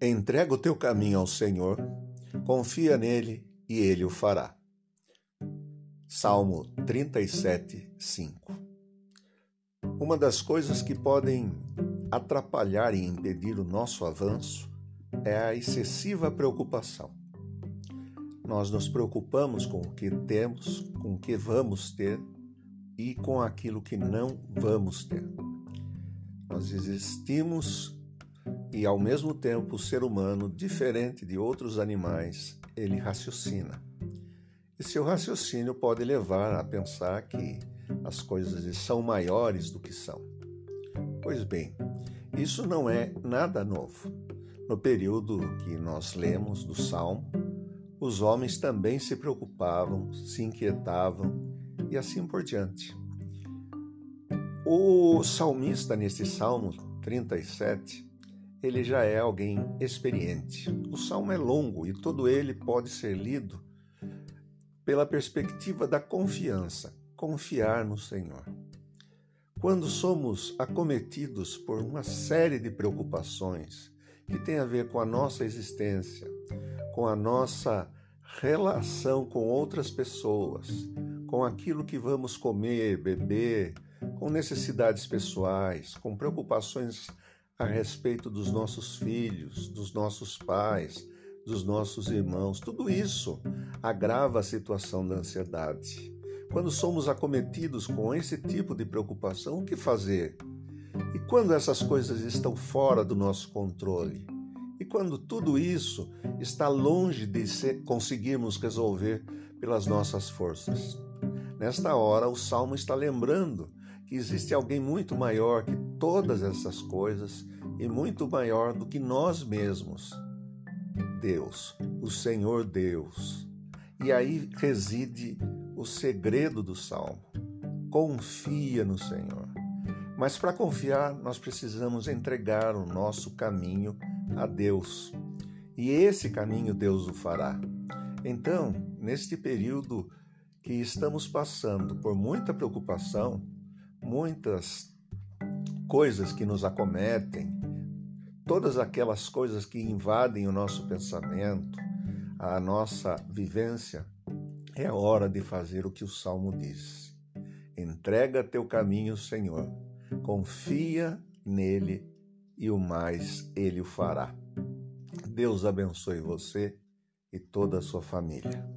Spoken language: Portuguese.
Entrega o teu caminho ao Senhor, confia nele e ele o fará. Salmo 37, 5 Uma das coisas que podem atrapalhar e impedir o nosso avanço é a excessiva preocupação. Nós nos preocupamos com o que temos, com o que vamos ter e com aquilo que não vamos ter. Nós existimos e, ao mesmo tempo, o ser humano, diferente de outros animais, ele raciocina. E seu raciocínio pode levar a pensar que as coisas são maiores do que são. Pois bem, isso não é nada novo. No período que nós lemos do Salmo, os homens também se preocupavam, se inquietavam e assim por diante. O salmista, nesse Salmo 37, ele já é alguém experiente. O salmo é longo e todo ele pode ser lido pela perspectiva da confiança, confiar no Senhor. Quando somos acometidos por uma série de preocupações que tem a ver com a nossa existência, com a nossa relação com outras pessoas, com aquilo que vamos comer, beber, com necessidades pessoais, com preocupações a respeito dos nossos filhos, dos nossos pais, dos nossos irmãos. Tudo isso agrava a situação da ansiedade. Quando somos acometidos com esse tipo de preocupação, o que fazer? E quando essas coisas estão fora do nosso controle? E quando tudo isso está longe de conseguirmos resolver pelas nossas forças? Nesta hora, o salmo está lembrando que existe alguém muito maior que todas essas coisas e muito maior do que nós mesmos. Deus, o Senhor Deus. E aí reside o segredo do salmo. Confia no Senhor. Mas para confiar, nós precisamos entregar o nosso caminho a Deus. E esse caminho Deus o fará. Então, neste período que estamos passando por muita preocupação, muitas coisas que nos acometem, todas aquelas coisas que invadem o nosso pensamento, a nossa vivência, é hora de fazer o que o salmo diz. Entrega teu caminho, Senhor, confia nele e o mais ele o fará. Deus abençoe você e toda a sua família.